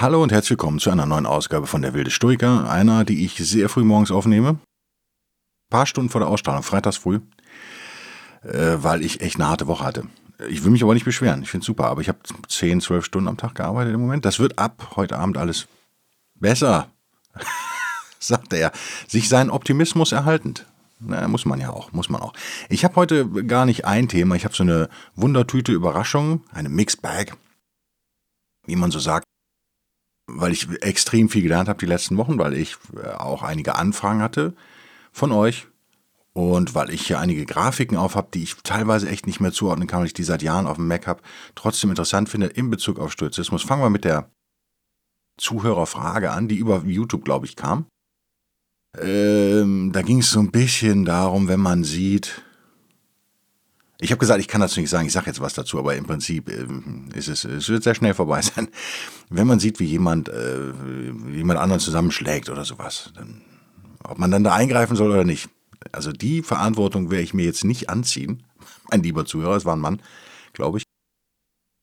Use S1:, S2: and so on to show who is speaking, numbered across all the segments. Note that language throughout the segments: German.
S1: Hallo und herzlich willkommen zu einer neuen Ausgabe von Der Wilde Stoiker, einer, die ich sehr früh morgens aufnehme. Ein paar Stunden vor der Ausstrahlung, freitags früh, äh, weil ich echt eine harte Woche hatte. Ich will mich aber nicht beschweren, ich finde es super, aber ich habe 10, 12 Stunden am Tag gearbeitet im Moment. Das wird ab heute Abend alles besser, sagte er, sich seinen Optimismus erhaltend. Na, muss man ja auch, muss man auch. Ich habe heute gar nicht ein Thema, ich habe so eine Wundertüte Überraschung, eine Mixed Bag, wie man so sagt weil ich extrem viel gelernt habe die letzten Wochen, weil ich äh, auch einige Anfragen hatte von euch und weil ich hier einige Grafiken auf habe, die ich teilweise echt nicht mehr zuordnen kann, weil ich die seit Jahren auf dem Mac habe, trotzdem interessant finde in Bezug auf Stoizismus. Fangen wir mit der Zuhörerfrage an, die über YouTube, glaube ich, kam. Ähm, da ging es so ein bisschen darum, wenn man sieht, ich habe gesagt, ich kann dazu nicht sagen, ich sage jetzt was dazu, aber im Prinzip äh, ist es, es wird sehr schnell vorbei sein. Wenn man sieht, wie jemand äh, jemand anderen zusammenschlägt oder sowas, dann, ob man dann da eingreifen soll oder nicht. Also die Verantwortung werde ich mir jetzt nicht anziehen, mein lieber Zuhörer, es war ein Mann, glaube ich.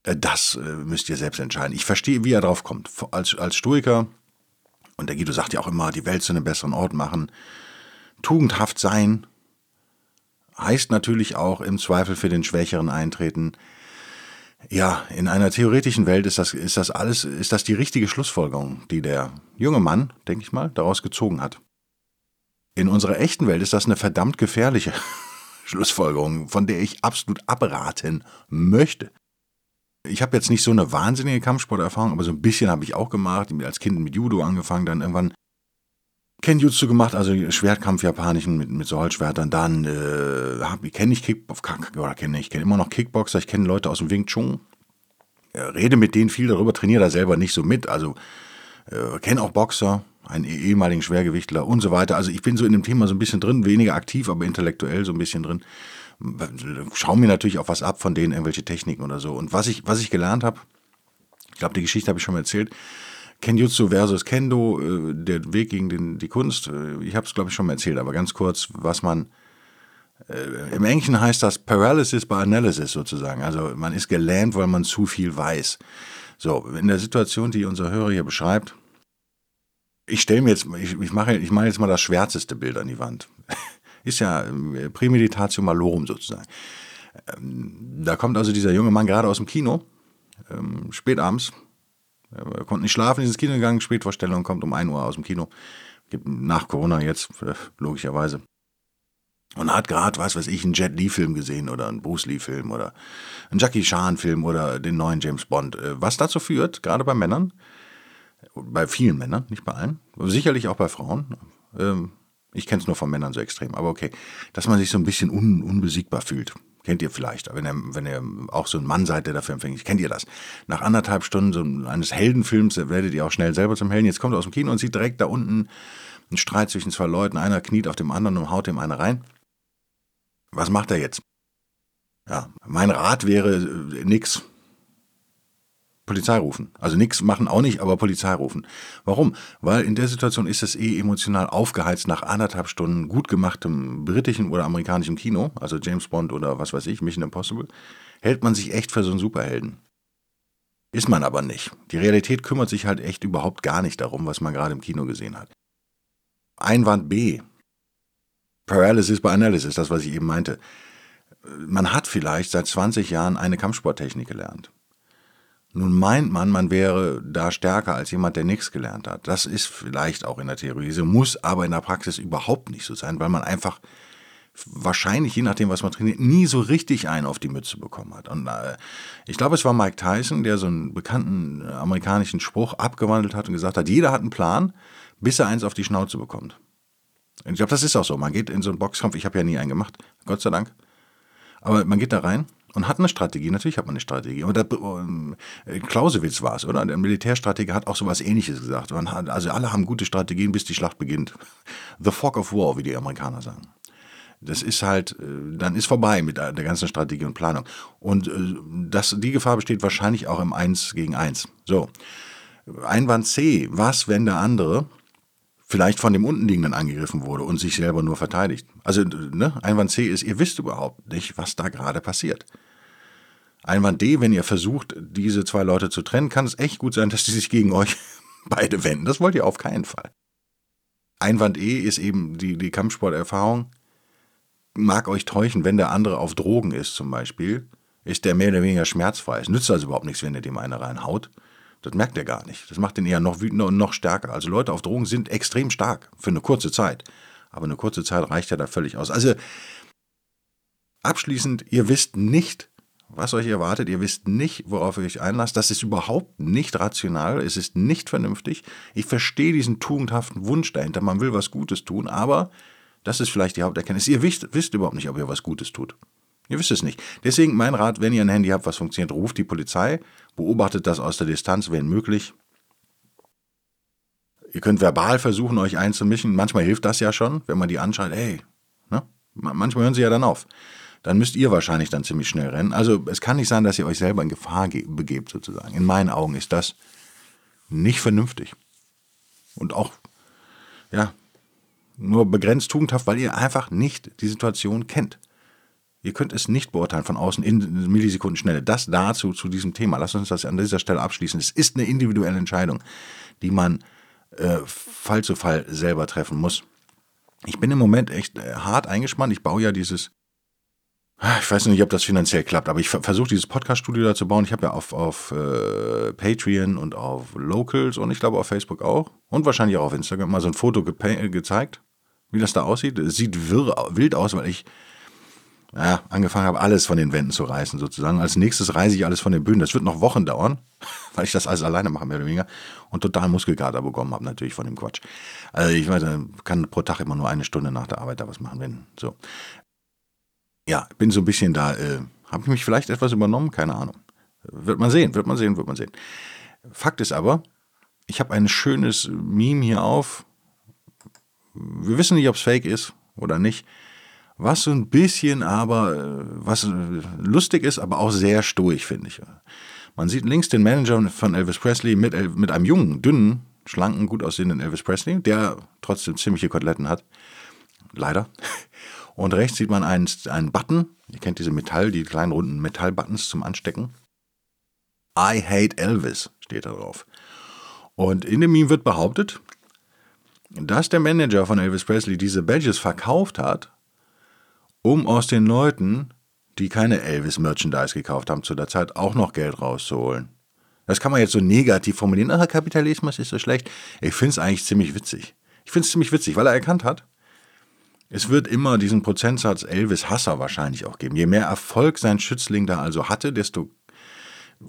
S1: Äh, das äh, müsst ihr selbst entscheiden. Ich verstehe, wie er drauf kommt. Als, als Stoiker, und der Guido sagt ja auch immer, die Welt zu einem besseren Ort machen, tugendhaft sein, heißt natürlich auch im Zweifel für den Schwächeren eintreten. Ja, in einer theoretischen Welt ist das, ist das alles, ist das die richtige Schlussfolgerung, die der junge Mann, denke ich mal, daraus gezogen hat. In unserer echten Welt ist das eine verdammt gefährliche Schlussfolgerung, von der ich absolut abraten möchte. Ich habe jetzt nicht so eine wahnsinnige Kampfsporterfahrung, aber so ein bisschen habe ich auch gemacht. Als Kind mit Judo angefangen, dann irgendwann Kenjutsu gemacht, also Schwertkampf japanischen mit, mit so. Dann äh, kenne ich Kickbox, oder kenne ich kenne immer noch Kickboxer. Ich kenne Leute aus dem Wing Chun. Rede mit denen viel darüber, trainiere da selber nicht so mit. Also äh, kenne auch Boxer, einen eh, ehemaligen Schwergewichtler und so weiter. Also ich bin so in dem Thema so ein bisschen drin, weniger aktiv, aber intellektuell so ein bisschen drin. Schau mir natürlich auch was ab von denen, irgendwelche Techniken oder so. Und was ich, was ich gelernt habe, ich glaube, die Geschichte habe ich schon mal erzählt, Kenjutsu versus Kendo, äh, der Weg gegen den, die Kunst. Äh, ich habe es, glaube ich, schon mal erzählt, aber ganz kurz, was man. Äh, Im Englischen heißt das Paralysis by Analysis sozusagen. Also man ist gelähmt, weil man zu viel weiß. So, in der Situation, die unser Hörer hier beschreibt, ich stelle mir jetzt, ich, ich mache ich mache jetzt mal das schwärzeste Bild an die Wand. ist ja Prämeditatio malorum sozusagen. Ähm, da kommt also dieser junge Mann gerade aus dem Kino, ähm, spät abends, er konnte nicht schlafen, ist ins Kino gegangen, Spätvorstellung, kommt um 1 Uhr aus dem Kino. Nach Corona jetzt, äh, logischerweise. Und hat gerade, was weiß ich, einen Jet Li-Film gesehen oder einen Bruce Lee-Film oder einen Jackie Chan-Film oder den neuen James Bond. Äh, was dazu führt, gerade bei Männern, bei vielen Männern, nicht bei allen, sicherlich auch bei Frauen, ähm, ich kenne es nur von Männern so extrem, aber okay, dass man sich so ein bisschen un unbesiegbar fühlt. Kennt ihr vielleicht, wenn ihr, wenn ihr auch so ein Mann seid, der dafür empfänglich ist, kennt ihr das. Nach anderthalb Stunden so eines Heldenfilms werdet ihr auch schnell selber zum Helden. Jetzt kommt er aus dem Kino und sieht direkt da unten einen Streit zwischen zwei Leuten. Einer kniet auf dem anderen und haut dem eine rein. Was macht er jetzt? Ja, mein Rat wäre äh, nix. Polizei rufen. Also nichts machen auch nicht, aber Polizei rufen. Warum? Weil in der Situation ist es eh emotional aufgeheizt nach anderthalb Stunden gut gemachtem britischen oder amerikanischen Kino, also James Bond oder was weiß ich, Mission Impossible, hält man sich echt für so einen Superhelden. Ist man aber nicht. Die Realität kümmert sich halt echt überhaupt gar nicht darum, was man gerade im Kino gesehen hat. Einwand B. Paralysis by Analysis, das, was ich eben meinte. Man hat vielleicht seit 20 Jahren eine Kampfsporttechnik gelernt. Nun meint man, man wäre da stärker als jemand, der nichts gelernt hat. Das ist vielleicht auch in der Theorie so, muss aber in der Praxis überhaupt nicht so sein, weil man einfach wahrscheinlich, je nachdem, was man trainiert, nie so richtig einen auf die Mütze bekommen hat. Und äh, ich glaube, es war Mike Tyson, der so einen bekannten äh, amerikanischen Spruch abgewandelt hat und gesagt hat, jeder hat einen Plan, bis er eins auf die Schnauze bekommt. Und ich glaube, das ist auch so. Man geht in so einen Boxkampf, ich habe ja nie einen gemacht, Gott sei Dank. Aber man geht da rein und hat eine Strategie. Natürlich hat man eine Strategie. Und der, äh, Clausewitz war es, oder? Der Militärstratege hat auch sowas ähnliches gesagt. Hat, also alle haben gute Strategien, bis die Schlacht beginnt. The fog of war, wie die Amerikaner sagen. Das ist halt, äh, dann ist vorbei mit der ganzen Strategie und Planung. Und äh, das, die Gefahr besteht wahrscheinlich auch im Eins gegen Eins. So. Einwand C. Was, wenn der andere vielleicht von dem Untenliegenden angegriffen wurde und sich selber nur verteidigt? Also, ne? Einwand C ist, ihr wisst überhaupt nicht, was da gerade passiert. Einwand D, wenn ihr versucht, diese zwei Leute zu trennen, kann es echt gut sein, dass die sich gegen euch beide wenden. Das wollt ihr auf keinen Fall. Einwand E ist eben die, die Kampfsporterfahrung mag euch täuschen, wenn der andere auf Drogen ist zum Beispiel, ist der mehr oder weniger schmerzfrei. Es nützt also überhaupt nichts, wenn ihr dem eine reinhaut. Das merkt er gar nicht. Das macht ihn eher noch wütender und noch stärker. Also Leute auf Drogen sind extrem stark für eine kurze Zeit. Aber eine kurze Zeit reicht ja da völlig aus. Also abschließend, ihr wisst nicht, was euch erwartet. Ihr wisst nicht, worauf ihr euch einlasst. Das ist überhaupt nicht rational. Es ist nicht vernünftig. Ich verstehe diesen tugendhaften Wunsch dahinter. Man will was Gutes tun, aber das ist vielleicht die Haupterkenntnis. Ihr wisst, wisst überhaupt nicht, ob ihr was Gutes tut. Ihr wisst es nicht. Deswegen mein Rat, wenn ihr ein Handy habt, was funktioniert, ruft die Polizei, beobachtet das aus der Distanz, wenn möglich. Ihr könnt verbal versuchen, euch einzumischen. Manchmal hilft das ja schon, wenn man die anschaut, hey, ne? manchmal hören sie ja dann auf. Dann müsst ihr wahrscheinlich dann ziemlich schnell rennen. Also es kann nicht sein, dass ihr euch selber in Gefahr begebt, sozusagen. In meinen Augen ist das nicht vernünftig. Und auch, ja, nur begrenzt tugendhaft, weil ihr einfach nicht die Situation kennt. Ihr könnt es nicht beurteilen von außen in Millisekundenschnelle. Das dazu zu diesem Thema. Lasst uns das an dieser Stelle abschließen. Es ist eine individuelle Entscheidung, die man äh, Fall zu Fall selber treffen muss. Ich bin im Moment echt äh, hart eingespannt. Ich baue ja dieses, ich weiß nicht, ob das finanziell klappt, aber ich versuche dieses Podcast-Studio da zu bauen. Ich habe ja auf, auf äh, Patreon und auf Locals und ich glaube auf Facebook auch und wahrscheinlich auch auf Instagram mal so ein Foto ge gezeigt wie das da aussieht. Es sieht wirr, wild aus, weil ich ja, angefangen habe, alles von den Wänden zu reißen, sozusagen. Als nächstes reise ich alles von den Bühnen. Das wird noch Wochen dauern, weil ich das alles alleine mache, mehr oder weniger. Und total Muskelkater bekommen habe, natürlich von dem Quatsch. Also ich weiß, kann pro Tag immer nur eine Stunde nach der Arbeit da was machen, wenn so. Ja, bin so ein bisschen da. Äh, habe ich mich vielleicht etwas übernommen? Keine Ahnung. Wird man sehen, wird man sehen, wird man sehen. Fakt ist aber, ich habe ein schönes Meme hier auf, wir wissen nicht, ob es fake ist oder nicht. Was so ein bisschen aber, äh, was äh, lustig ist, aber auch sehr stoisch, finde ich. Man sieht links den Manager von Elvis Presley mit, mit einem jungen, dünnen, schlanken, gut aussehenden Elvis Presley, der trotzdem ziemliche Koteletten hat. Leider. Und rechts sieht man einen, einen Button. Ihr kennt diese Metall, die kleinen runden Metallbuttons zum Anstecken. I hate Elvis steht da drauf. Und in dem Meme wird behauptet, dass der Manager von Elvis Presley diese Badges verkauft hat, um aus den Leuten, die keine Elvis-Merchandise gekauft haben zu der Zeit, auch noch Geld rauszuholen. Das kann man jetzt so negativ formulieren. Ach, Kapitalismus ist so schlecht. Ich finde es eigentlich ziemlich witzig. Ich finde es ziemlich witzig, weil er erkannt hat, es wird immer diesen Prozentsatz Elvis-Hasser wahrscheinlich auch geben. Je mehr Erfolg sein Schützling da also hatte, desto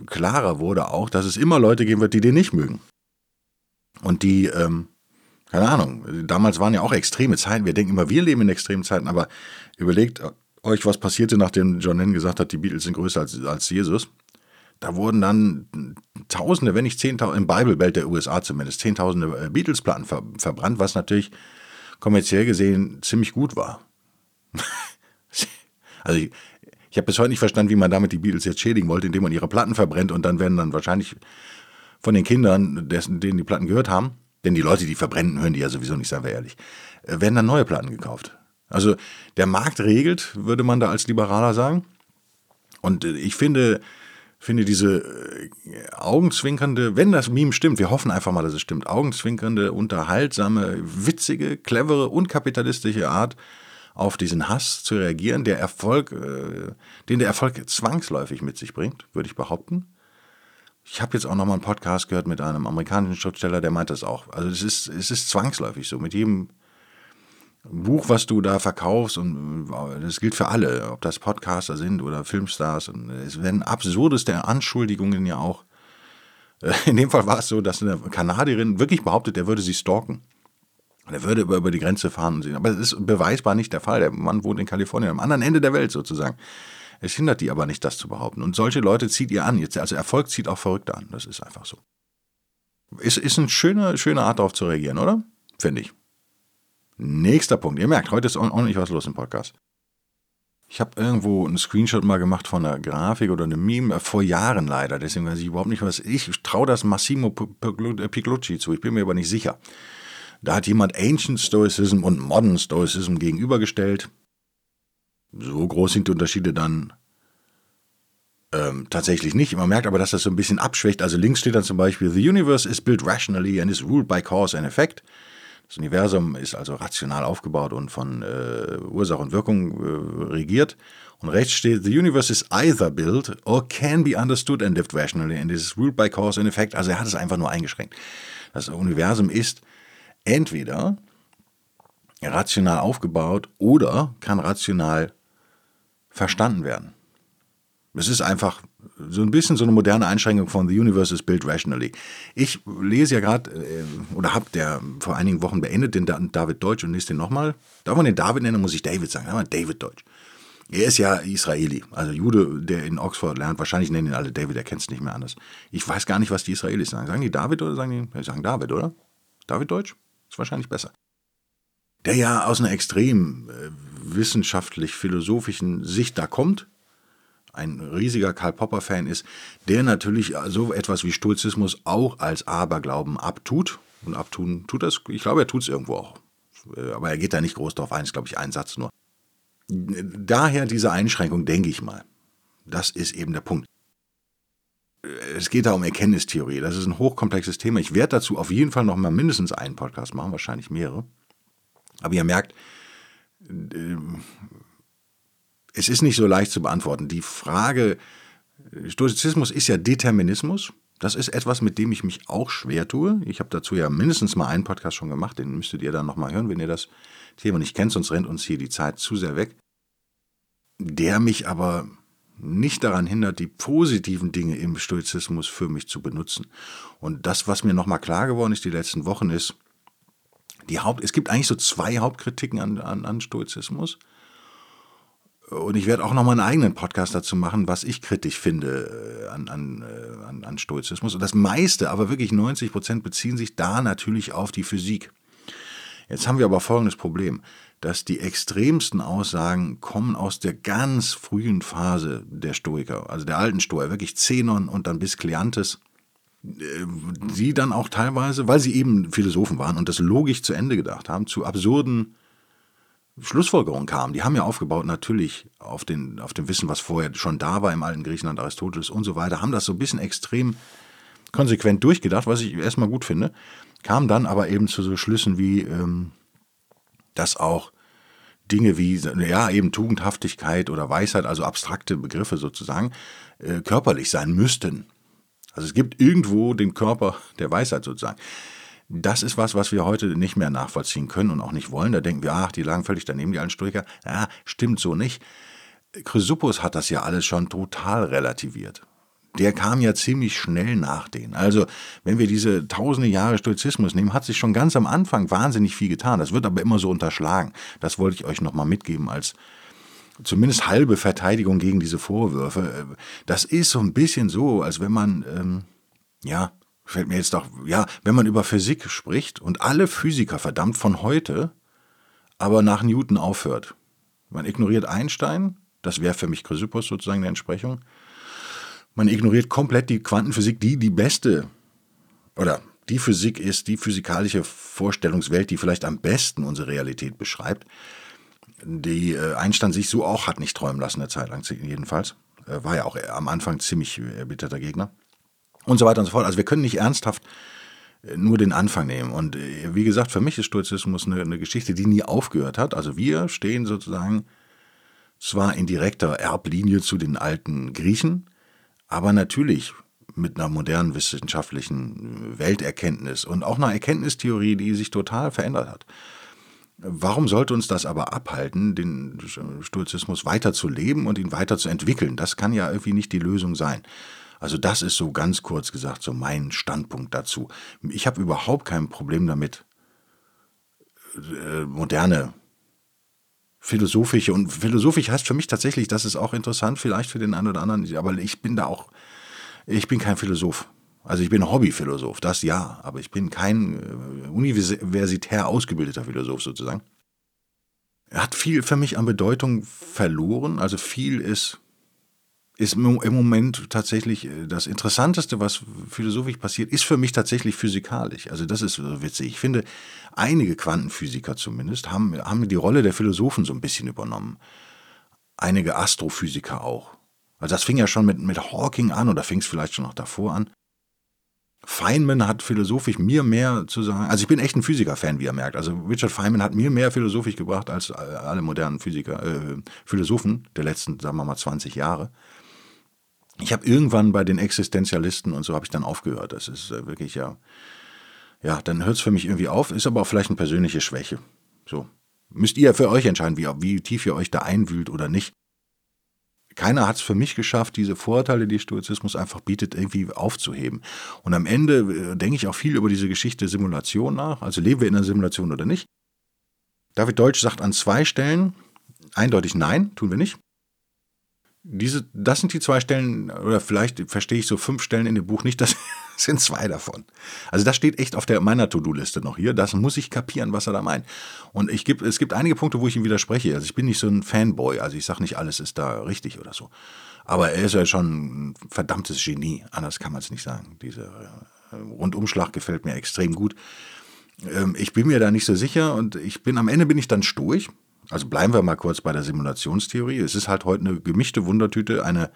S1: klarer wurde auch, dass es immer Leute geben wird, die den nicht mögen. Und die ähm, keine Ahnung, damals waren ja auch extreme Zeiten. Wir denken immer, wir leben in extremen Zeiten, aber überlegt euch, was passierte, nachdem John Lennon gesagt hat, die Beatles sind größer als, als Jesus. Da wurden dann Tausende, wenn nicht Zehntausende, im Bible-Belt der USA zumindest, Zehntausende äh, Beatles-Platten ver verbrannt, was natürlich kommerziell gesehen ziemlich gut war. also ich, ich habe bis heute nicht verstanden, wie man damit die Beatles jetzt schädigen wollte, indem man ihre Platten verbrennt und dann werden dann wahrscheinlich von den Kindern, dessen, denen die Platten gehört haben, denn die Leute, die verbrennen, hören die ja sowieso nicht, seien wir ehrlich, äh, werden dann neue Platten gekauft. Also der Markt regelt, würde man da als Liberaler sagen. Und äh, ich finde, finde diese äh, augenzwinkernde, wenn das Meme stimmt, wir hoffen einfach mal, dass es stimmt, augenzwinkernde, unterhaltsame, witzige, clevere und kapitalistische Art, auf diesen Hass zu reagieren, der Erfolg, den der Erfolg zwangsläufig mit sich bringt, würde ich behaupten. Ich habe jetzt auch noch mal einen Podcast gehört mit einem amerikanischen Schriftsteller, der meint das auch. Also es ist, es ist zwangsläufig so. Mit jedem Buch, was du da verkaufst, und äh, das gilt für alle, ob das Podcaster sind oder Filmstars, und es werden absurdeste Anschuldigungen ja auch. Äh, in dem Fall war es so, dass eine Kanadierin wirklich behauptet, er würde sie stalken. Er würde über, die Grenze fahren und sehen. Aber es ist beweisbar nicht der Fall. Der Mann wohnt in Kalifornien, am anderen Ende der Welt sozusagen. Es hindert die aber nicht, das zu behaupten. Und solche Leute zieht ihr an. Also Erfolg zieht auch Verrückte an. Das ist einfach so. Ist, ist eine schöne, schöne Art, darauf zu reagieren, oder? Finde ich. Nächster Punkt. Ihr merkt, heute ist ordentlich was los im Podcast. Ich habe irgendwo einen Screenshot mal gemacht von einer Grafik oder einem Meme, äh, vor Jahren leider, deswegen weiß ich überhaupt nicht, was ich traue das Massimo Piclucci zu, ich bin mir aber nicht sicher. Da hat jemand Ancient Stoicism und Modern Stoicism gegenübergestellt. So groß sind die Unterschiede dann ähm, tatsächlich nicht. Man merkt aber, dass das so ein bisschen abschwächt. Also links steht dann zum Beispiel, The universe is built rationally and is ruled by cause and effect. Das Universum ist also rational aufgebaut und von äh, Ursache und Wirkung äh, regiert. Und rechts steht, the universe is either built or can be understood and lived rationally and is ruled by cause and effect. Also er hat es einfach nur eingeschränkt. Das Universum ist entweder rational aufgebaut oder kann rational verstanden werden. Es ist einfach so ein bisschen so eine moderne Einschränkung von The Universe is Built Rationally. Ich lese ja gerade, äh, oder habe der vor einigen Wochen beendet, den David Deutsch und lese den nochmal. Darf man den David nennen, muss ich David sagen. David Deutsch. Er ist ja Israeli, also Jude, der in Oxford lernt. Wahrscheinlich nennen ihn alle David, er kennt es nicht mehr anders. Ich weiß gar nicht, was die Israelis sagen. Sagen die David oder sagen die, sagen David, oder? David Deutsch? Ist wahrscheinlich besser. Der ja aus einer extrem äh, wissenschaftlich-philosophischen Sicht da kommt, ein riesiger Karl Popper-Fan ist, der natürlich so etwas wie Stoizismus auch als Aberglauben abtut. Und abtun tut das, ich glaube, er tut es irgendwo auch. Aber er geht da nicht groß drauf ein, ist, glaube ich, ein Satz nur. Daher diese Einschränkung, denke ich mal. Das ist eben der Punkt. Es geht da um Erkenntnistheorie. Das ist ein hochkomplexes Thema. Ich werde dazu auf jeden Fall noch mal mindestens einen Podcast machen, wahrscheinlich mehrere. Aber ihr merkt, es ist nicht so leicht zu beantworten. Die Frage, Stoizismus ist ja Determinismus. Das ist etwas, mit dem ich mich auch schwer tue. Ich habe dazu ja mindestens mal einen Podcast schon gemacht, den müsstet ihr dann nochmal hören, wenn ihr das Thema nicht kennt, sonst rennt uns hier die Zeit zu sehr weg. Der mich aber nicht daran hindert, die positiven Dinge im Stoizismus für mich zu benutzen. Und das, was mir nochmal klar geworden ist die letzten Wochen, ist, die Haupt, es gibt eigentlich so zwei Hauptkritiken an, an, an Stoizismus. Und ich werde auch nochmal einen eigenen Podcast dazu machen, was ich kritisch finde äh, an, an, äh, an, an Stoizismus. Und das meiste, aber wirklich 90 Prozent, beziehen sich da natürlich auf die Physik. Jetzt haben wir aber folgendes Problem, dass die extremsten Aussagen kommen aus der ganz frühen Phase der Stoiker, also der alten Stoiker, wirklich Zenon und dann bis Kleantes, die dann auch teilweise, weil sie eben Philosophen waren und das logisch zu Ende gedacht haben, zu absurden Schlussfolgerungen kamen. Die haben ja aufgebaut natürlich auf, den, auf dem Wissen, was vorher schon da war im alten Griechenland, Aristoteles und so weiter, haben das so ein bisschen extrem konsequent durchgedacht, was ich erstmal gut finde, kamen dann aber eben zu so Schlüssen wie, ähm, dass auch Dinge wie, ja, eben Tugendhaftigkeit oder Weisheit, also abstrakte Begriffe sozusagen, äh, körperlich sein müssten. Also es gibt irgendwo den Körper der Weisheit sozusagen. Das ist was, was wir heute nicht mehr nachvollziehen können und auch nicht wollen. Da denken wir, ach, die lagen völlig daneben, die alten Stoiker. Ja, stimmt so nicht. Chrysippus hat das ja alles schon total relativiert. Der kam ja ziemlich schnell nach denen. Also, wenn wir diese tausende Jahre Stoizismus nehmen, hat sich schon ganz am Anfang wahnsinnig viel getan. Das wird aber immer so unterschlagen. Das wollte ich euch nochmal mitgeben als zumindest halbe Verteidigung gegen diese Vorwürfe. Das ist so ein bisschen so, als wenn man, ähm, ja, fällt mir jetzt doch, ja, wenn man über Physik spricht und alle Physiker verdammt von heute, aber nach Newton aufhört. Man ignoriert Einstein, das wäre für mich Chrysippus sozusagen eine Entsprechung. Man ignoriert komplett die Quantenphysik, die die beste oder die Physik ist, die physikalische Vorstellungswelt, die vielleicht am besten unsere Realität beschreibt, die äh, Einstein sich so auch hat nicht träumen lassen, eine Zeit lang jedenfalls. War ja auch am Anfang ziemlich erbitterter Gegner und so weiter und so fort. Also wir können nicht ernsthaft äh, nur den Anfang nehmen. Und äh, wie gesagt, für mich ist Stoizismus eine, eine Geschichte, die nie aufgehört hat. Also wir stehen sozusagen zwar in direkter Erblinie zu den alten Griechen, aber natürlich mit einer modernen wissenschaftlichen Welterkenntnis und auch einer Erkenntnistheorie, die sich total verändert hat. Warum sollte uns das aber abhalten, den Stoizismus weiter zu leben und ihn weiter zu entwickeln? Das kann ja irgendwie nicht die Lösung sein. Also das ist so ganz kurz gesagt so mein Standpunkt dazu. Ich habe überhaupt kein Problem damit, äh, moderne philosophische. Und philosophisch heißt für mich tatsächlich, das ist auch interessant, vielleicht für den einen oder anderen, aber ich bin da auch, ich bin kein Philosoph. Also ich bin Hobbyphilosoph, das ja, aber ich bin kein äh, universitär ausgebildeter Philosoph sozusagen. Er hat viel für mich an Bedeutung verloren, also viel ist ist im Moment tatsächlich äh, das Interessanteste, was philosophisch passiert, ist für mich tatsächlich physikalisch. Also das ist witzig. Ich finde, einige Quantenphysiker zumindest haben, haben die Rolle der Philosophen so ein bisschen übernommen. Einige Astrophysiker auch. Also das fing ja schon mit, mit Hawking an oder fing es vielleicht schon noch davor an. Feynman hat philosophisch mir mehr zu sagen. Also ich bin echt ein Physiker-Fan, wie ihr merkt. Also Richard Feynman hat mir mehr philosophisch gebracht als alle modernen Physiker, äh, Philosophen der letzten, sagen wir mal, 20 Jahre ich habe irgendwann bei den Existenzialisten und so habe ich dann aufgehört. Das ist äh, wirklich ja, ja, dann hört es für mich irgendwie auf, ist aber auch vielleicht eine persönliche Schwäche. So. Müsst ihr für euch entscheiden, wie, wie tief ihr euch da einwühlt oder nicht. Keiner hat es für mich geschafft, diese Vorteile, die Stoizismus einfach bietet, irgendwie aufzuheben. Und am Ende äh, denke ich auch viel über diese Geschichte Simulation nach. Also leben wir in einer Simulation oder nicht? David Deutsch sagt an zwei Stellen eindeutig nein, tun wir nicht diese, das sind die zwei Stellen, oder vielleicht verstehe ich so fünf Stellen in dem Buch nicht, das sind zwei davon. Also das steht echt auf der, meiner To-Do-Liste noch hier. Das muss ich kapieren, was er da meint. Und ich geb, es gibt einige Punkte, wo ich ihm widerspreche. Also ich bin nicht so ein Fanboy, also ich sage nicht, alles ist da richtig oder so. Aber er ist ja schon ein verdammtes Genie, anders kann man es nicht sagen. Dieser äh, Rundumschlag gefällt mir extrem gut. Ähm, ich bin mir da nicht so sicher und ich bin am Ende bin ich dann sturig, also bleiben wir mal kurz bei der Simulationstheorie. Es ist halt heute eine gemischte Wundertüte, eine,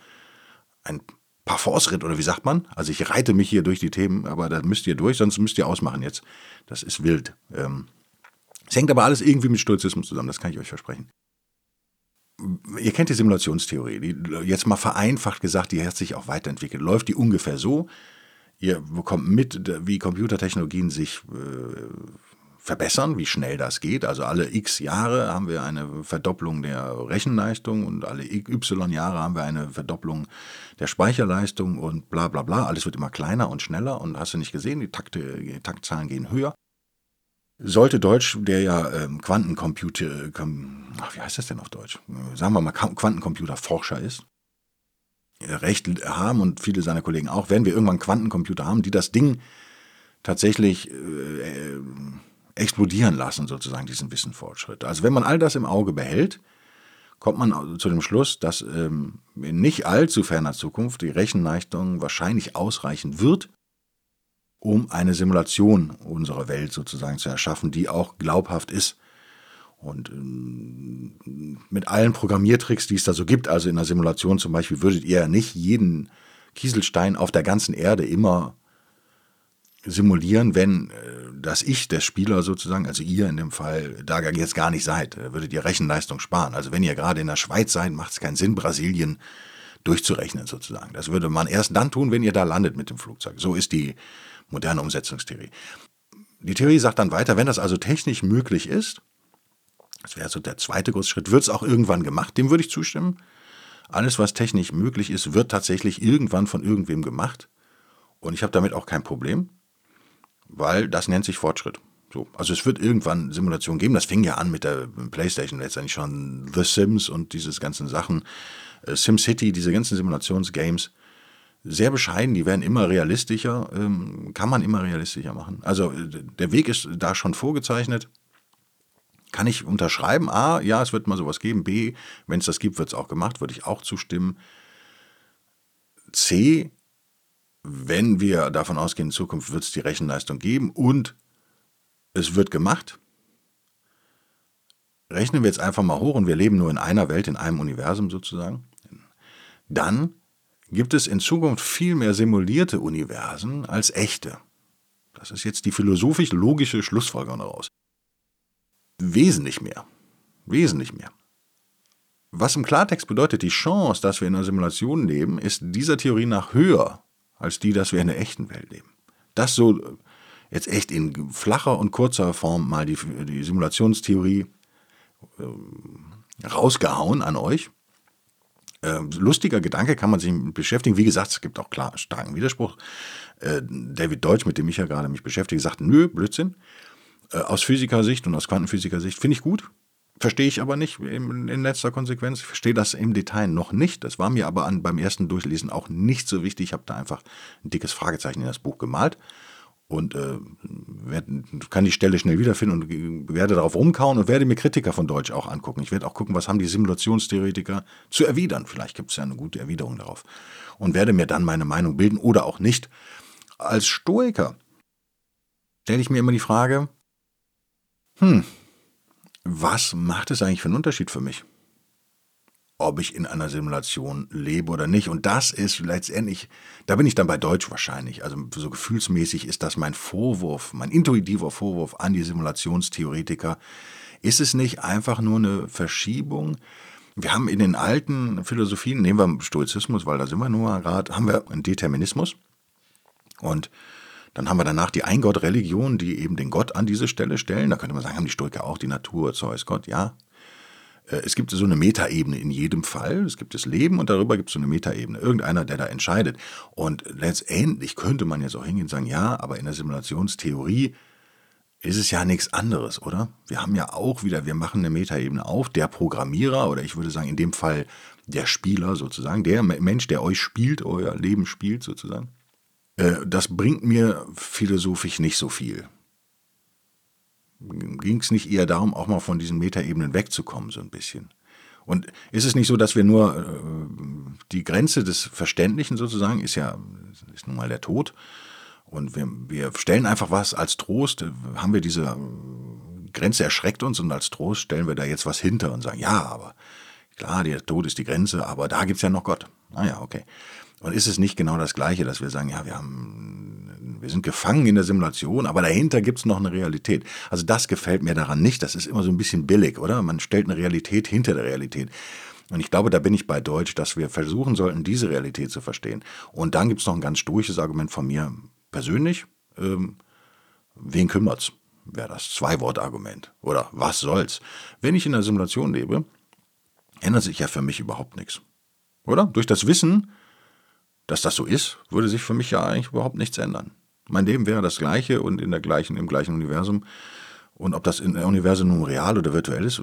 S1: ein Parforce-Ritt oder wie sagt man? Also ich reite mich hier durch die Themen, aber da müsst ihr durch, sonst müsst ihr ausmachen jetzt. Das ist wild. Ähm, es hängt aber alles irgendwie mit Stoizismus zusammen, das kann ich euch versprechen. Ihr kennt die Simulationstheorie, die, jetzt mal vereinfacht gesagt, die hat sich auch weiterentwickelt. Läuft die ungefähr so, ihr bekommt mit, wie Computertechnologien sich äh, verbessern, wie schnell das geht. Also alle x Jahre haben wir eine Verdopplung der Rechenleistung und alle y Jahre haben wir eine Verdopplung der Speicherleistung und bla bla bla. Alles wird immer kleiner und schneller und hast du nicht gesehen, die, Takte, die Taktzahlen gehen höher. Sollte Deutsch, der ja ähm, Quantencomputer, ähm, ach, wie heißt das denn auf Deutsch? Sagen wir mal Quantencomputerforscher ist, recht haben und viele seiner Kollegen auch, wenn wir irgendwann Quantencomputer haben, die das Ding tatsächlich äh, äh, explodieren lassen, sozusagen, diesen Wissenfortschritt. Also wenn man all das im Auge behält, kommt man zu dem Schluss, dass ähm, in nicht allzu ferner Zukunft die Rechenleistung wahrscheinlich ausreichen wird, um eine Simulation unserer Welt sozusagen zu erschaffen, die auch glaubhaft ist. Und ähm, mit allen Programmiertricks, die es da so gibt, also in einer Simulation zum Beispiel, würdet ihr ja nicht jeden Kieselstein auf der ganzen Erde immer simulieren, wenn äh, das Ich des Spieler sozusagen, also ihr in dem Fall, da jetzt gar nicht seid. Da würdet ihr Rechenleistung sparen. Also wenn ihr gerade in der Schweiz seid, macht es keinen Sinn, Brasilien durchzurechnen sozusagen. Das würde man erst dann tun, wenn ihr da landet mit dem Flugzeug. So ist die moderne Umsetzungstheorie. Die Theorie sagt dann weiter, wenn das also technisch möglich ist, das wäre so der zweite große Schritt, wird es auch irgendwann gemacht, dem würde ich zustimmen. Alles, was technisch möglich ist, wird tatsächlich irgendwann von irgendwem gemacht. Und ich habe damit auch kein Problem weil das nennt sich Fortschritt. So. Also es wird irgendwann Simulationen geben. Das fing ja an mit der PlayStation letztendlich schon The Sims und diese ganzen Sachen. Äh, SimCity, diese ganzen Simulationsgames. Sehr bescheiden, die werden immer realistischer, ähm, kann man immer realistischer machen. Also äh, der Weg ist da schon vorgezeichnet. Kann ich unterschreiben? A, ja, es wird mal sowas geben. B, wenn es das gibt, wird es auch gemacht, würde ich auch zustimmen. C, wenn wir davon ausgehen, in Zukunft wird es die Rechenleistung geben und es wird gemacht, rechnen wir jetzt einfach mal hoch und wir leben nur in einer Welt, in einem Universum sozusagen, dann gibt es in Zukunft viel mehr simulierte Universen als echte. Das ist jetzt die philosophisch-logische Schlussfolgerung daraus. Wesentlich mehr. Wesentlich mehr. Was im Klartext bedeutet, die Chance, dass wir in einer Simulation leben, ist dieser Theorie nach höher als die, dass wir in der echten Welt leben. Das so jetzt echt in flacher und kurzer Form mal die, die Simulationstheorie äh, rausgehauen an euch. Äh, lustiger Gedanke kann man sich beschäftigen. Wie gesagt, es gibt auch klar starken Widerspruch. Äh, David Deutsch, mit dem ich ja gerade mich beschäftige, sagt, nö, Blödsinn. Äh, aus Physikersicht und aus Quantenphysikersicht finde ich gut. Verstehe ich aber nicht in, in letzter Konsequenz. Ich verstehe das im Detail noch nicht. Das war mir aber an, beim ersten Durchlesen auch nicht so wichtig. Ich habe da einfach ein dickes Fragezeichen in das Buch gemalt und äh, werd, kann die Stelle schnell wiederfinden und werde darauf rumkauen und werde mir Kritiker von Deutsch auch angucken. Ich werde auch gucken, was haben die Simulationstheoretiker zu erwidern. Vielleicht gibt es ja eine gute Erwiderung darauf. Und werde mir dann meine Meinung bilden oder auch nicht. Als Stoiker stelle ich mir immer die Frage, hm, was macht es eigentlich für einen Unterschied für mich? Ob ich in einer Simulation lebe oder nicht. Und das ist letztendlich, da bin ich dann bei Deutsch wahrscheinlich. Also so gefühlsmäßig ist das mein Vorwurf, mein intuitiver Vorwurf an die Simulationstheoretiker. Ist es nicht einfach nur eine Verschiebung? Wir haben in den alten Philosophien, nehmen wir Stoizismus, weil da sind wir nur gerade, haben wir einen Determinismus. Und dann haben wir danach die Eingott-Religion, die eben den Gott an diese Stelle stellen. Da könnte man sagen, haben die Stoiker auch die Natur, Zeus, Gott, ja. Äh, es gibt so eine Metaebene in jedem Fall. Es gibt das Leben und darüber gibt es so eine Metaebene. Irgendeiner, der da entscheidet. Und letztendlich könnte man jetzt auch hingehen und sagen, ja, aber in der Simulationstheorie ist es ja nichts anderes, oder? Wir haben ja auch wieder, wir machen eine Metaebene auf. Der Programmierer oder ich würde sagen in dem Fall der Spieler sozusagen, der Mensch, der euch spielt, euer Leben spielt sozusagen das bringt mir philosophisch nicht so viel. Ging es nicht eher darum, auch mal von diesen Metaebenen wegzukommen, so ein bisschen? Und ist es nicht so, dass wir nur äh, die Grenze des Verständlichen sozusagen ist ja ist nun mal der Tod und wir, wir stellen einfach was als Trost, haben wir diese Grenze erschreckt uns und als Trost stellen wir da jetzt was hinter und sagen, ja, aber klar, der Tod ist die Grenze, aber da gibt es ja noch Gott. Naja, ah okay. Und ist es nicht genau das Gleiche, dass wir sagen, ja, wir haben, wir sind gefangen in der Simulation, aber dahinter gibt es noch eine Realität. Also das gefällt mir daran nicht. Das ist immer so ein bisschen billig, oder? Man stellt eine Realität hinter der Realität. Und ich glaube, da bin ich bei Deutsch, dass wir versuchen sollten, diese Realität zu verstehen. Und dann gibt es noch ein ganz stoisches Argument von mir persönlich. Ähm, wen kümmert's? Wäre das Zwei-Wort-Argument. Oder was soll's? Wenn ich in der Simulation lebe, ändert sich ja für mich überhaupt nichts. Oder? Durch das Wissen, dass das so ist, würde sich für mich ja eigentlich überhaupt nichts ändern. Mein Leben wäre das gleiche und in der gleichen, im gleichen Universum. Und ob das in Universum nun real oder virtuell ist,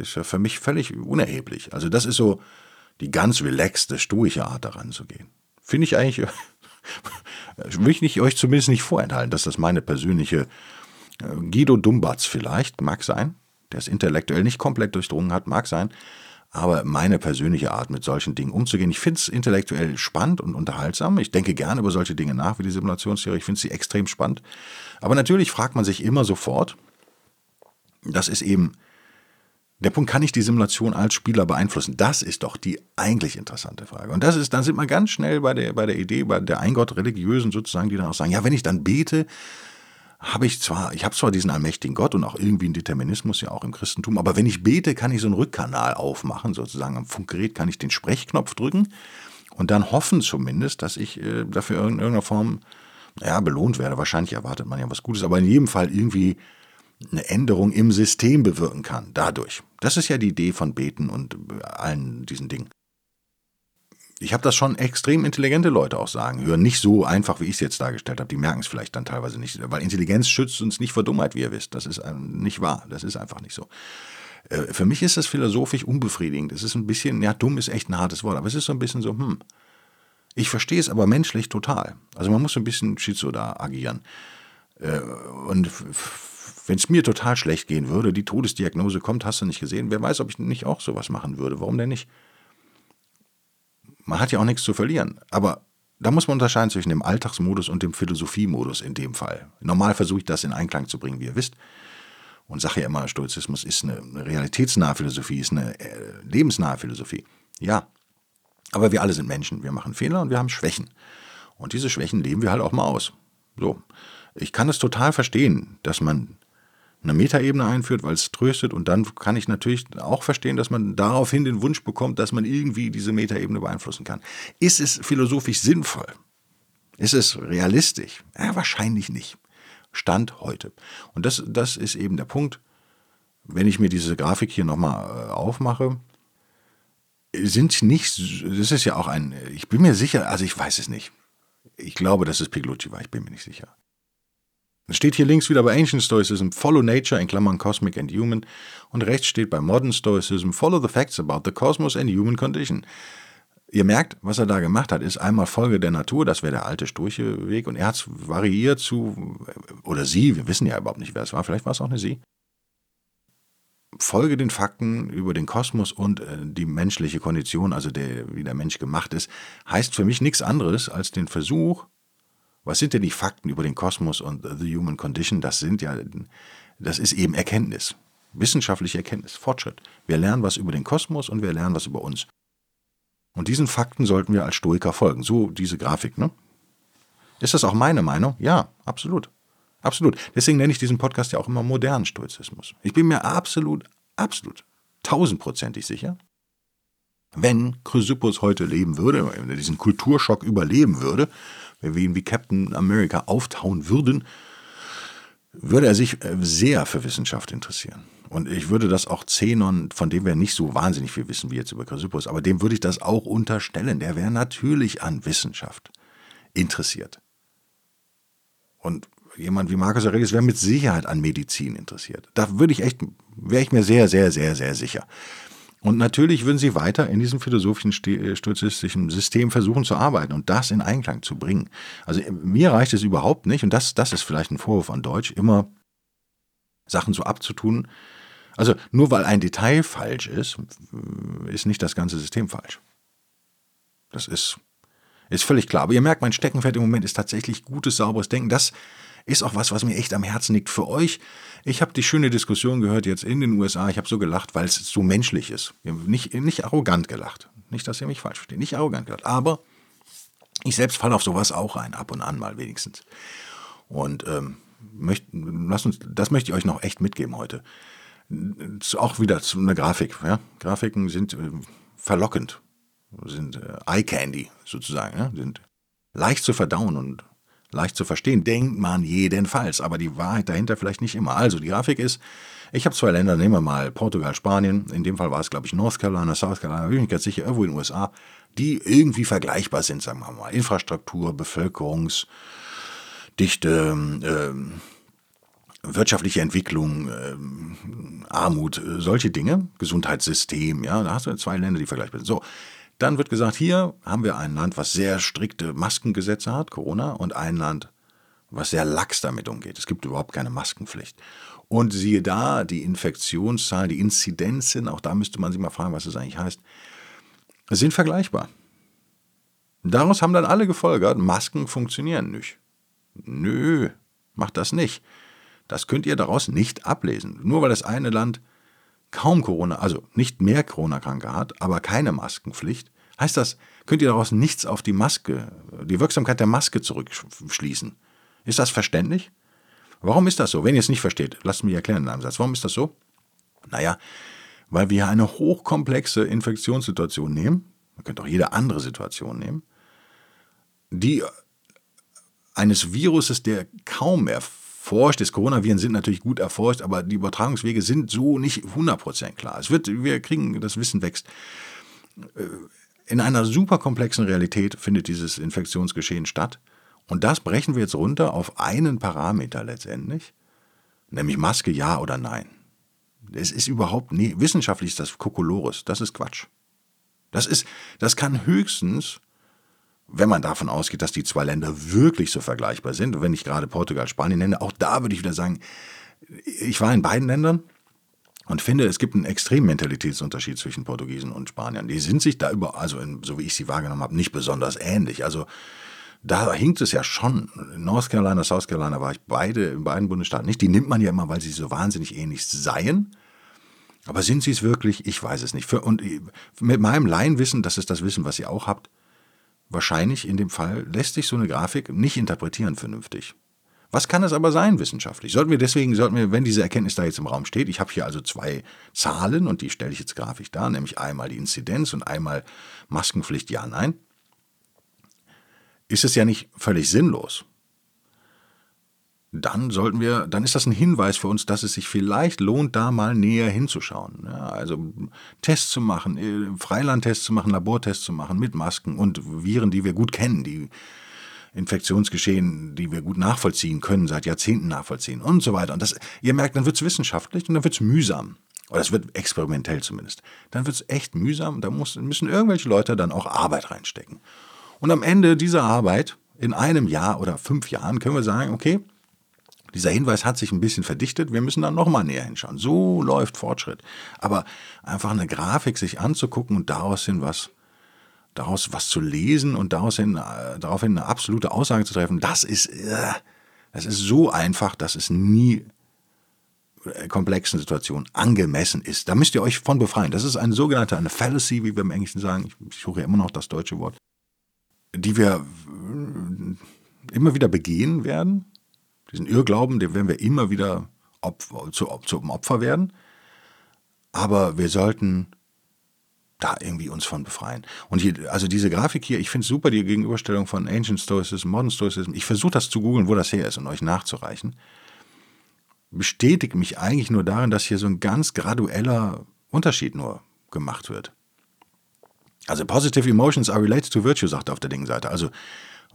S1: ist ja für mich völlig unerheblich. Also das ist so die ganz relaxte, stoische Art daran zu gehen. Finde ich eigentlich, will ich nicht, euch zumindest nicht vorenthalten, dass das meine persönliche äh, Guido Dumbatz vielleicht, mag sein, der es intellektuell nicht komplett durchdrungen hat, mag sein, aber meine persönliche Art, mit solchen Dingen umzugehen, ich finde es intellektuell spannend und unterhaltsam. Ich denke gerne über solche Dinge nach, wie die Simulationstheorie. Ich finde sie extrem spannend. Aber natürlich fragt man sich immer sofort, das ist eben der Punkt, kann ich die Simulation als Spieler beeinflussen? Das ist doch die eigentlich interessante Frage. Und das ist, dann sind wir ganz schnell bei der, bei der Idee, bei der Eingott-Religiösen sozusagen, die dann auch sagen, ja, wenn ich dann bete, habe ich zwar, ich habe zwar diesen allmächtigen Gott und auch irgendwie einen Determinismus ja auch im Christentum, aber wenn ich bete, kann ich so einen Rückkanal aufmachen, sozusagen am Funkgerät kann ich den Sprechknopf drücken und dann hoffen zumindest, dass ich äh, dafür in irgendeiner Form ja, belohnt werde. Wahrscheinlich erwartet man ja was Gutes, aber in jedem Fall irgendwie eine Änderung im System bewirken kann, dadurch. Das ist ja die Idee von Beten und allen diesen Dingen ich habe das schon extrem intelligente Leute auch sagen, hören nicht so einfach, wie ich es jetzt dargestellt habe. Die merken es vielleicht dann teilweise nicht, weil Intelligenz schützt uns nicht vor Dummheit, wie ihr wisst. Das ist nicht wahr. Das ist einfach nicht so. Äh, für mich ist das philosophisch unbefriedigend. Es ist ein bisschen, ja, dumm ist echt ein hartes Wort, aber es ist so ein bisschen so, hm. Ich verstehe es aber menschlich total. Also man muss so ein bisschen schizo da agieren. Äh, und wenn es mir total schlecht gehen würde, die Todesdiagnose kommt, hast du nicht gesehen, wer weiß, ob ich nicht auch sowas machen würde. Warum denn nicht? Man hat ja auch nichts zu verlieren. Aber da muss man unterscheiden zwischen dem Alltagsmodus und dem Philosophiemodus in dem Fall. Normal versuche ich das in Einklang zu bringen, wie ihr wisst. Und sage ja immer, Stoizismus ist eine, realitätsnahe Philosophie, ist eine äh, lebensnahe Philosophie. Ja, aber wir alle sind Menschen. Wir machen Fehler und wir haben Schwächen. Und diese Schwächen leben wir halt auch mal aus. So. Ich kann es total verstehen, dass man eine Metaebene einführt, weil es tröstet. Und dann kann ich natürlich auch verstehen, dass man daraufhin den Wunsch bekommt, dass man irgendwie diese Metaebene beeinflussen kann. Ist es philosophisch sinnvoll? Ist es realistisch? Ja, wahrscheinlich nicht. Stand heute. Und das, das ist eben der Punkt. Wenn ich mir diese Grafik hier nochmal äh, aufmache, sind nicht, das ist ja auch ein, ich bin mir sicher, also ich weiß es nicht. Ich glaube, dass es Piglucci war, ich bin mir nicht sicher. Es steht hier links wieder bei Ancient Stoicism, Follow Nature in Klammern Cosmic and Human. Und rechts steht bei Modern Stoicism, Follow the Facts about the Cosmos and Human Condition. Ihr merkt, was er da gemacht hat, ist einmal Folge der Natur, das wäre der alte sturche Weg, und er hat es variiert zu, oder sie, wir wissen ja überhaupt nicht, wer es war, vielleicht war es auch eine sie. Folge den Fakten über den Kosmos und äh, die menschliche Kondition, also der, wie der Mensch gemacht ist, heißt für mich nichts anderes als den Versuch, was sind denn die Fakten über den Kosmos und the human condition? Das sind ja, das ist eben Erkenntnis, wissenschaftliche Erkenntnis, Fortschritt. Wir lernen was über den Kosmos und wir lernen was über uns. Und diesen Fakten sollten wir als Stoiker folgen. So diese Grafik, ne? Ist das auch meine Meinung? Ja, absolut. Absolut. Deswegen nenne ich diesen Podcast ja auch immer modernen Stoizismus. Ich bin mir absolut, absolut, tausendprozentig sicher, wenn Chrysippus heute leben würde, wenn diesen Kulturschock überleben würde, ihn wie Captain America auftauen würden, würde er sich äh, sehr für Wissenschaft interessieren. Und ich würde das auch Zenon, von dem wir nicht so wahnsinnig viel wissen wie jetzt über Chrysippus, aber dem würde ich das auch unterstellen. Der wäre natürlich an Wissenschaft interessiert. Und jemand wie Marcus Aurelius wäre mit Sicherheit an Medizin interessiert. Da würde ich echt, wäre ich mir sehr, sehr, sehr, sehr sicher. Und natürlich würden sie weiter in diesem philosophischen, äh, stoizistischen System versuchen zu arbeiten und das in Einklang zu bringen. Also mir reicht es überhaupt nicht, und das, das ist vielleicht ein Vorwurf an Deutsch, immer Sachen so abzutun, also nur weil ein Detail falsch ist, ist nicht das ganze System falsch. Das ist, ist völlig klar. Aber ihr merkt, mein Steckenpferd im Moment ist tatsächlich gutes, sauberes Denken. Das ist auch was, was mir echt am Herzen liegt für euch. Ich habe die schöne Diskussion gehört jetzt in den USA. Ich habe so gelacht, weil es so menschlich ist. Nicht, nicht arrogant gelacht. Nicht, dass ihr mich falsch versteht. Nicht arrogant gelacht. Aber ich selbst falle auf sowas auch ein, ab und an mal wenigstens. Und ähm, möcht, lasst uns, das möchte ich euch noch echt mitgeben heute auch wieder zu einer Grafik. Ja? Grafiken sind äh, verlockend, sind äh, Eye Candy sozusagen, ja? sind leicht zu verdauen und leicht zu verstehen, denkt man jedenfalls, aber die Wahrheit dahinter vielleicht nicht immer. Also die Grafik ist, ich habe zwei Länder, nehmen wir mal Portugal, Spanien, in dem Fall war es glaube ich North Carolina, South Carolina, bin ich ganz sicher, irgendwo in den USA, die irgendwie vergleichbar sind, sagen wir mal. Infrastruktur, Bevölkerungsdichte, äh, wirtschaftliche Entwicklung, äh, Armut, äh, solche Dinge, Gesundheitssystem, ja, da hast du zwei Länder, die vergleichbar sind. So, dann wird gesagt, hier haben wir ein Land, was sehr strikte Maskengesetze hat, Corona, und ein Land, was sehr lax damit umgeht. Es gibt überhaupt keine Maskenpflicht. Und siehe da, die Infektionszahlen, die Inzidenzen, auch da müsste man sich mal fragen, was das eigentlich heißt, sind vergleichbar. Daraus haben dann alle gefolgert, Masken funktionieren nicht. Nö, macht das nicht. Das könnt ihr daraus nicht ablesen. Nur weil das eine Land kaum Corona, also nicht mehr Corona-Kranke hat, aber keine Maskenpflicht, heißt das, könnt ihr daraus nichts auf die Maske, die Wirksamkeit der Maske zurückschließen. Ist das verständlich? Warum ist das so? Wenn ihr es nicht versteht, lasst mich erklären in einem Satz. Warum ist das so? Naja, weil wir eine hochkomplexe Infektionssituation nehmen, man könnte auch jede andere Situation nehmen, die eines Viruses, der kaum mehr erforscht. Das Coronaviren sind natürlich gut erforscht, aber die Übertragungswege sind so nicht 100% klar. Es wird, wir kriegen, das Wissen wächst. Äh, in einer super komplexen Realität findet dieses Infektionsgeschehen statt. Und das brechen wir jetzt runter auf einen Parameter letztendlich, nämlich Maske ja oder nein. Es ist überhaupt nie, wissenschaftlich ist das Kokolores, das ist Quatsch. Das ist, das kann höchstens wenn man davon ausgeht, dass die zwei Länder wirklich so vergleichbar sind, wenn ich gerade Portugal, Spanien nenne, auch da würde ich wieder sagen, ich war in beiden Ländern und finde, es gibt einen extremen Mentalitätsunterschied zwischen Portugiesen und Spaniern. Die sind sich da über, also in, so wie ich sie wahrgenommen habe, nicht besonders ähnlich. Also da hinkt es ja schon. North Carolina, South Carolina war ich beide in beiden Bundesstaaten nicht. Die nimmt man ja immer, weil sie so wahnsinnig ähnlich seien. Aber sind sie es wirklich? Ich weiß es nicht. Für, und mit meinem Laienwissen, das ist das Wissen, was ihr auch habt, Wahrscheinlich in dem Fall lässt sich so eine Grafik nicht interpretieren vernünftig. Was kann es aber sein wissenschaftlich? Sollten wir deswegen, sollten wir, wenn diese Erkenntnis da jetzt im Raum steht, ich habe hier also zwei Zahlen und die stelle ich jetzt grafisch dar, nämlich einmal die Inzidenz und einmal Maskenpflicht, ja, nein, ist es ja nicht völlig sinnlos, dann sollten wir, dann ist das ein Hinweis für uns, dass es sich vielleicht lohnt, da mal näher hinzuschauen. Ja, also Tests zu machen, äh, Freilandtests zu machen, Labortests zu machen mit Masken und Viren, die wir gut kennen, die Infektionsgeschehen, die wir gut nachvollziehen können, seit Jahrzehnten nachvollziehen und so weiter. Und das, ihr merkt, dann wird es wissenschaftlich und dann wird es mühsam. Oder es wird experimentell zumindest. Dann wird es echt mühsam. Da muss, müssen irgendwelche Leute dann auch Arbeit reinstecken. Und am Ende dieser Arbeit, in einem Jahr oder fünf Jahren, können wir sagen, okay, dieser Hinweis hat sich ein bisschen verdichtet, wir müssen dann nochmal näher hinschauen. So läuft Fortschritt. Aber einfach eine Grafik sich anzugucken und daraus hin was, daraus was zu lesen und daraus hin, äh, daraufhin eine absolute Aussage zu treffen, das ist, äh, das ist so einfach, dass es nie äh, komplexen Situationen angemessen ist. Da müsst ihr euch von befreien. Das ist eine sogenannte eine Fallacy, wie wir im Englischen sagen. Ich suche ja immer noch das deutsche Wort, die wir immer wieder begehen werden. Diesen Irrglauben, den werden wir immer wieder Opfer, zu, zum Opfer werden. Aber wir sollten da irgendwie uns von befreien. Und hier, also diese Grafik hier, ich finde es super, die Gegenüberstellung von Ancient Stoicism, Modern Stoicism. Ich versuche das zu googeln, wo das her ist und euch nachzureichen. Bestätigt mich eigentlich nur darin, dass hier so ein ganz gradueller Unterschied nur gemacht wird. Also positive emotions are related to virtue, sagt er auf der linken Seite. Also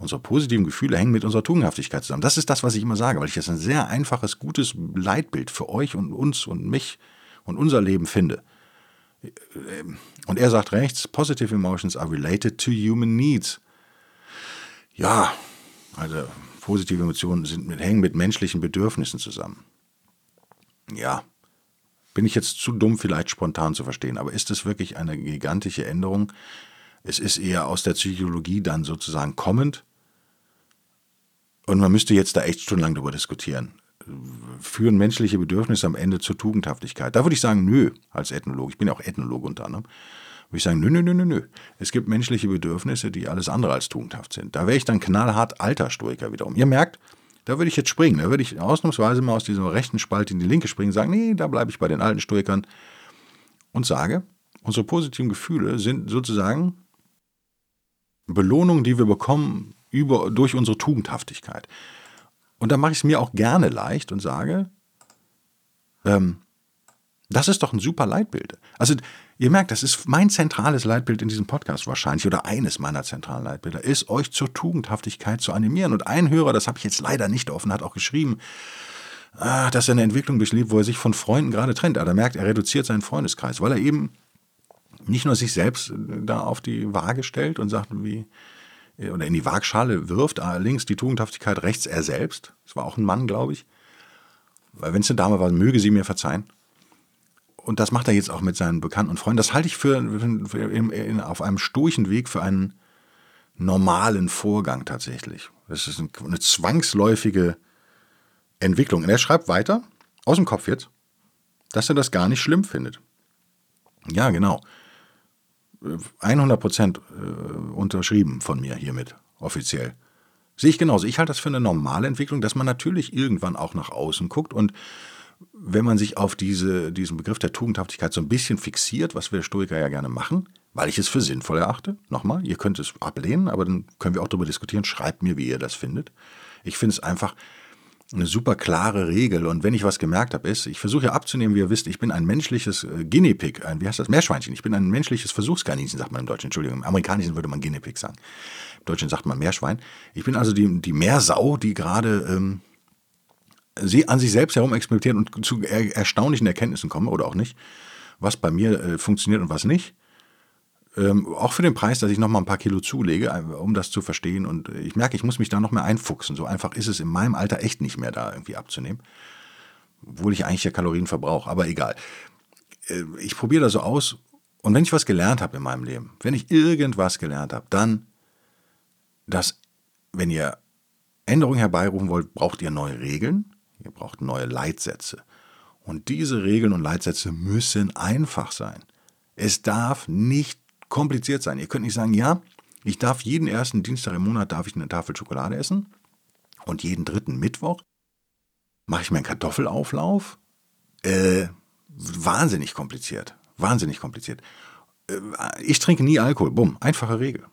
S1: Unsere positiven Gefühle hängen mit unserer Tugendhaftigkeit zusammen. Das ist das, was ich immer sage, weil ich das ein sehr einfaches, gutes Leitbild für euch und uns und mich und unser Leben finde. Und er sagt rechts, positive emotions are related to human needs. Ja, also positive Emotionen sind mit, hängen mit menschlichen Bedürfnissen zusammen. Ja, bin ich jetzt zu dumm, vielleicht spontan zu verstehen, aber ist es wirklich eine gigantische Änderung? Es ist eher aus der Psychologie dann sozusagen kommend und man müsste jetzt da echt stundenlang drüber diskutieren. Führen menschliche Bedürfnisse am Ende zur Tugendhaftigkeit? Da würde ich sagen, nö, als Ethnologe. Ich bin ja auch Ethnologe unter anderem. Würde ich sagen, nö, nö, nö, nö, nö. Es gibt menschliche Bedürfnisse, die alles andere als tugendhaft sind. Da wäre ich dann knallhart alter Stoiker wiederum. Ihr merkt, da würde ich jetzt springen. Da würde ich ausnahmsweise mal aus dieser rechten Spalte in die linke springen sagen, nee, da bleibe ich bei den alten Stoikern und sage, unsere positiven Gefühle sind sozusagen Belohnungen, die wir bekommen über, durch unsere Tugendhaftigkeit. Und da mache ich es mir auch gerne leicht und sage, ähm, das ist doch ein super Leitbild. Also ihr merkt, das ist mein zentrales Leitbild in diesem Podcast wahrscheinlich oder eines meiner zentralen Leitbilder, ist euch zur Tugendhaftigkeit zu animieren. Und ein Hörer, das habe ich jetzt leider nicht offen, hat auch geschrieben, ah, dass er eine Entwicklung durchlebt, wo er sich von Freunden gerade trennt. Er merkt, er reduziert seinen Freundeskreis, weil er eben nicht nur sich selbst da auf die Waage stellt und sagt, wie, oder in die Waagschale wirft, links die Tugendhaftigkeit, rechts er selbst. Das war auch ein Mann, glaube ich. Weil wenn es eine Dame war, möge sie mir verzeihen. Und das macht er jetzt auch mit seinen Bekannten und Freunden. Das halte ich für, für in, in, auf einem stoischen Weg für einen normalen Vorgang tatsächlich. Das ist eine zwangsläufige Entwicklung. Und er schreibt weiter, aus dem Kopf jetzt, dass er das gar nicht schlimm findet. Ja, genau. 100 Prozent äh, unterschrieben von mir hiermit, offiziell. Sehe ich genauso. Ich halte das für eine normale Entwicklung, dass man natürlich irgendwann auch nach außen guckt und wenn man sich auf diese, diesen Begriff der Tugendhaftigkeit so ein bisschen fixiert, was wir Stoiker ja gerne machen, weil ich es für sinnvoll erachte, nochmal, ihr könnt es ablehnen, aber dann können wir auch darüber diskutieren, schreibt mir, wie ihr das findet. Ich finde es einfach eine super klare Regel. Und wenn ich was gemerkt habe, ist, ich versuche ja abzunehmen, wie ihr wisst, ich bin ein menschliches äh, Guinea Pig, ein, wie heißt das, Meerschweinchen. Ich bin ein menschliches Versuchskaninchen, sagt man im Deutschen. Entschuldigung, im Amerikanischen würde man Guinea Pig sagen. Im Deutschen sagt man Meerschwein. Ich bin also die, die Meersau, die gerade ähm, sie an sich selbst herum experimentiert und zu er, erstaunlichen Erkenntnissen komme oder auch nicht, was bei mir äh, funktioniert und was nicht. Ähm, auch für den Preis, dass ich noch mal ein paar Kilo zulege, um das zu verstehen. Und ich merke, ich muss mich da noch mehr einfuchsen. So einfach ist es in meinem Alter echt nicht mehr, da irgendwie abzunehmen. Obwohl ich eigentlich ja Kalorien verbrauche, aber egal. Äh, ich probiere das so aus. Und wenn ich was gelernt habe in meinem Leben, wenn ich irgendwas gelernt habe, dann, dass, wenn ihr Änderungen herbeirufen wollt, braucht ihr neue Regeln, ihr braucht neue Leitsätze. Und diese Regeln und Leitsätze müssen einfach sein. Es darf nicht kompliziert sein. Ihr könnt nicht sagen, ja, ich darf jeden ersten Dienstag im Monat darf ich eine Tafel Schokolade essen und jeden dritten Mittwoch mache ich meinen Kartoffelauflauf. Äh, wahnsinnig kompliziert. Wahnsinnig kompliziert. Äh, ich trinke nie Alkohol. Bumm, einfache Regel.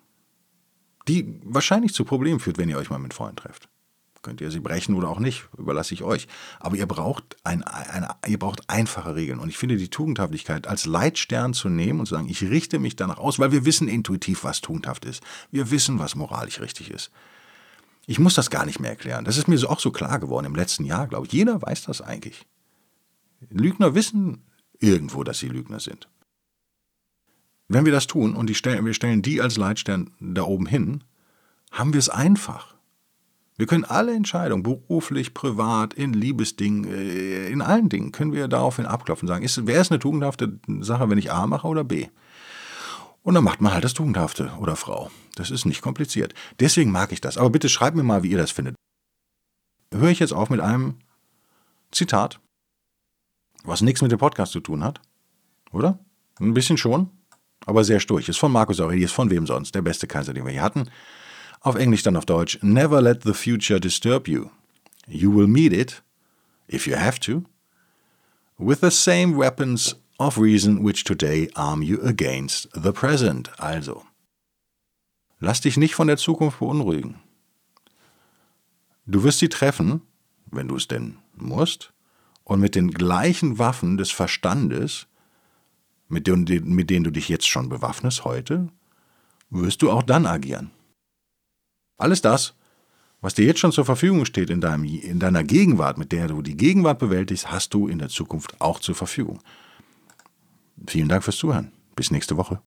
S1: Die wahrscheinlich zu Problemen führt, wenn ihr euch mal mit Freunden trefft. Könnt ihr sie brechen oder auch nicht, überlasse ich euch. Aber ihr braucht, ein, eine, ihr braucht einfache Regeln. Und ich finde die Tugendhaftigkeit als Leitstern zu nehmen und zu sagen, ich richte mich danach aus, weil wir wissen intuitiv, was tugendhaft ist. Wir wissen, was moralisch richtig ist. Ich muss das gar nicht mehr erklären. Das ist mir auch so klar geworden im letzten Jahr, glaube ich. Jeder weiß das eigentlich. Lügner wissen irgendwo, dass sie Lügner sind. Wenn wir das tun und die wir stellen die als Leitstern da oben hin, haben wir es einfach. Wir können alle Entscheidungen, beruflich, privat, in Liebesdingen, äh, in allen Dingen, können wir daraufhin abklopfen und sagen, ist, wäre es eine tugendhafte Sache, wenn ich A mache oder B? Und dann macht man halt das Tugendhafte oder Frau. Das ist nicht kompliziert. Deswegen mag ich das. Aber bitte schreibt mir mal, wie ihr das findet. Höre ich jetzt auf mit einem Zitat, was nichts mit dem Podcast zu tun hat. Oder? Ein bisschen schon, aber sehr sturch. Ist von Markus Aurelius, von wem sonst? Der beste Kaiser, den wir hier hatten. Auf Englisch dann auf Deutsch. Never let the future disturb you. You will meet it, if you have to, with the same weapons of reason which today arm you against the present. Also, lass dich nicht von der Zukunft beunruhigen. Du wirst sie treffen, wenn du es denn musst, und mit den gleichen Waffen des Verstandes, mit denen, mit denen du dich jetzt schon bewaffnest heute, wirst du auch dann agieren. Alles das, was dir jetzt schon zur Verfügung steht in, deinem, in deiner Gegenwart, mit der du die Gegenwart bewältigst, hast du in der Zukunft auch zur Verfügung. Vielen Dank fürs Zuhören. Bis nächste Woche.